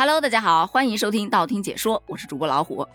Hello，大家好，欢迎收听道听解说，我是主播老虎。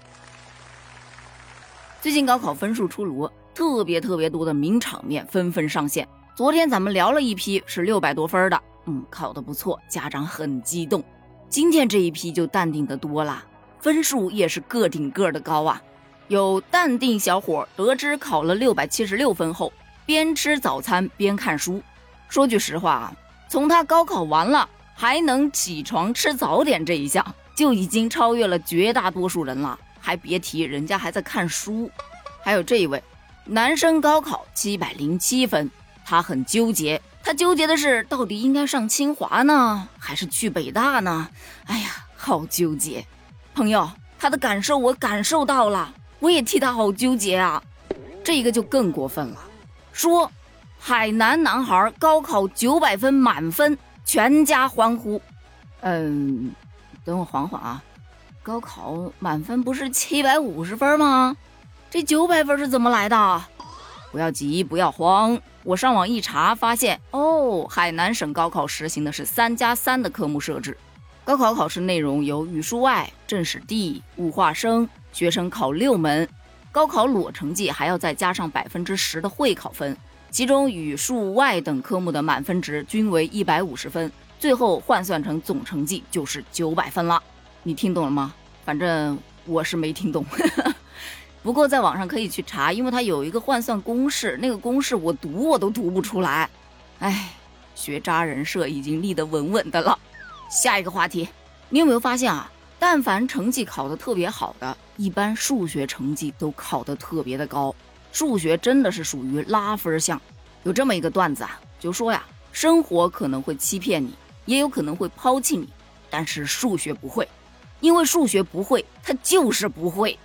最近高考分数出炉，特别特别多的名场面纷纷上线。昨天咱们聊了一批是六百多分的，嗯，考得不错，家长很激动。今天这一批就淡定的多了，分数也是个顶个的高啊。有淡定小伙得知考了六百七十六分后，边吃早餐边看书。说句实话啊，从他高考完了。还能起床吃早点这一项就已经超越了绝大多数人了，还别提人家还在看书。还有这一位男生高考七百零七分，他很纠结，他纠结的是到底应该上清华呢，还是去北大呢？哎呀，好纠结！朋友，他的感受我感受到了，我也替他好纠结啊。这个就更过分了，说海南男孩高考九百分满分。全家欢呼，嗯，等我缓缓啊！高考满分不是七百五十分吗？这九百分是怎么来的？不要急，不要慌，我上网一查，发现哦，海南省高考实行的是三加三的科目设置。高考考试内容有语数外、政史地、物化生，学生考六门，高考裸成绩还要再加上百分之十的会考分。其中语数外等科目的满分值均为一百五十分，最后换算成总成绩就是九百分了。你听懂了吗？反正我是没听懂。不过在网上可以去查，因为它有一个换算公式，那个公式我读我都读不出来。哎，学渣人设已经立得稳稳的了。下一个话题，你有没有发现啊？但凡成绩考得特别好的，一般数学成绩都考得特别的高。数学真的是属于拉分项，有这么一个段子啊，就说呀，生活可能会欺骗你，也有可能会抛弃你，但是数学不会，因为数学不会，它就是不会。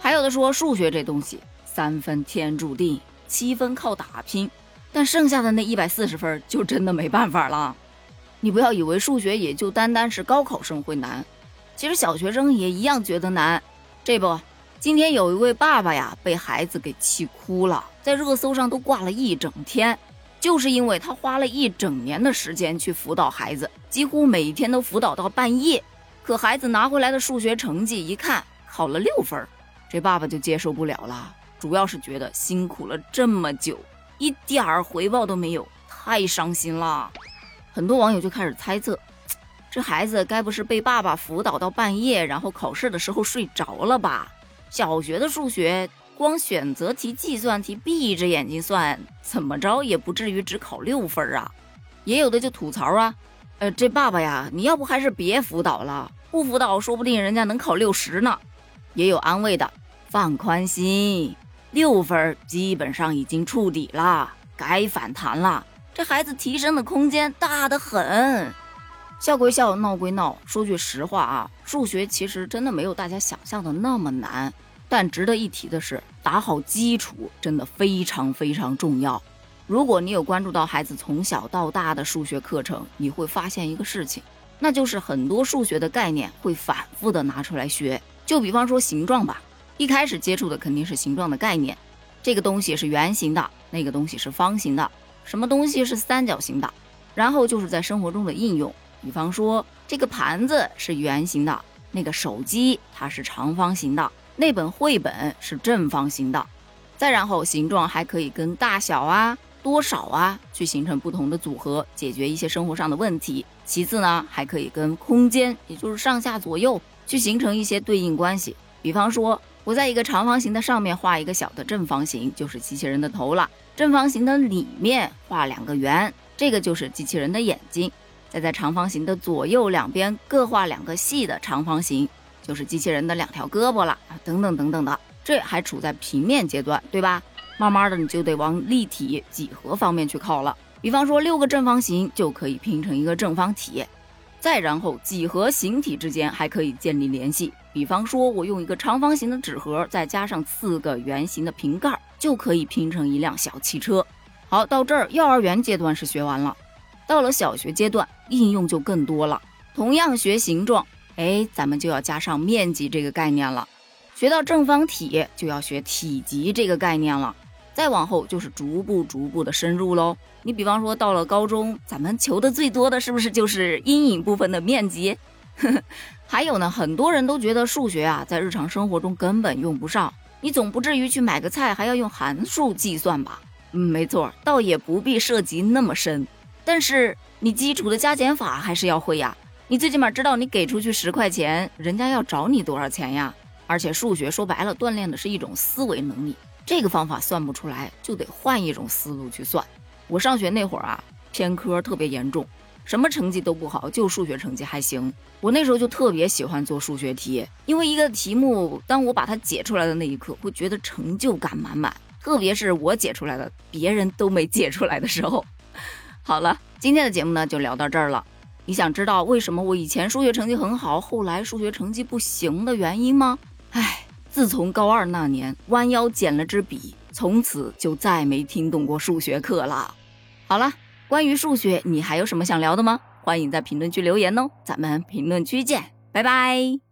还有的说数学这东西，三分天注定，七分靠打拼，但剩下的那一百四十分就真的没办法了。你不要以为数学也就单单是高考生会难，其实小学生也一样觉得难，这不。今天有一位爸爸呀，被孩子给气哭了，在热搜上都挂了一整天，就是因为他花了一整年的时间去辅导孩子，几乎每天都辅导到半夜，可孩子拿回来的数学成绩一看，考了六分，这爸爸就接受不了了，主要是觉得辛苦了这么久，一点儿回报都没有，太伤心了。很多网友就开始猜测，这孩子该不是被爸爸辅导到半夜，然后考试的时候睡着了吧？小学的数学，光选择题、计算题，闭着眼睛算，怎么着也不至于只考六分啊。也有的就吐槽啊，呃，这爸爸呀，你要不还是别辅导了，不辅导说不定人家能考六十呢。也有安慰的，放宽心，六分基本上已经触底了，该反弹了。这孩子提升的空间大得很。笑归笑，闹归闹。说句实话啊，数学其实真的没有大家想象的那么难。但值得一提的是，打好基础真的非常非常重要。如果你有关注到孩子从小到大的数学课程，你会发现一个事情，那就是很多数学的概念会反复的拿出来学。就比方说形状吧，一开始接触的肯定是形状的概念，这个东西是圆形的，那个东西是方形的，什么东西是三角形的，然后就是在生活中的应用。比方说，这个盘子是圆形的，那个手机它是长方形的，那本绘本是正方形的。再然后，形状还可以跟大小啊、多少啊去形成不同的组合，解决一些生活上的问题。其次呢，还可以跟空间，也就是上下左右去形成一些对应关系。比方说，我在一个长方形的上面画一个小的正方形，就是机器人的头了；正方形的里面画两个圆，这个就是机器人的眼睛。再在长方形的左右两边各画两个细的长方形，就是机器人的两条胳膊了啊，等等等等的，这还处在平面阶段，对吧？慢慢的你就得往立体几何方面去靠了。比方说六个正方形就可以拼成一个正方体，再然后几何形体之间还可以建立联系。比方说我用一个长方形的纸盒，再加上四个圆形的瓶盖，就可以拼成一辆小汽车。好，到这儿幼儿园阶段是学完了。到了小学阶段，应用就更多了。同样学形状，哎，咱们就要加上面积这个概念了。学到正方体，就要学体积这个概念了。再往后就是逐步逐步的深入喽。你比方说到了高中，咱们求的最多的是不是就是阴影部分的面积？还有呢，很多人都觉得数学啊，在日常生活中根本用不上。你总不至于去买个菜还要用函数计算吧？嗯，没错，倒也不必涉及那么深。但是你基础的加减法还是要会呀。你最起码知道你给出去十块钱，人家要找你多少钱呀？而且数学说白了，锻炼的是一种思维能力。这个方法算不出来，就得换一种思路去算。我上学那会儿啊，偏科特别严重，什么成绩都不好，就数学成绩还行。我那时候就特别喜欢做数学题，因为一个题目，当我把它解出来的那一刻，会觉得成就感满满。特别是我解出来的，别人都没解出来的时候。好了，今天的节目呢，就聊到这儿了。你想知道为什么我以前数学成绩很好，后来数学成绩不行的原因吗？唉，自从高二那年弯腰捡了支笔，从此就再没听懂过数学课了。好了，关于数学，你还有什么想聊的吗？欢迎在评论区留言哦，咱们评论区见，拜拜。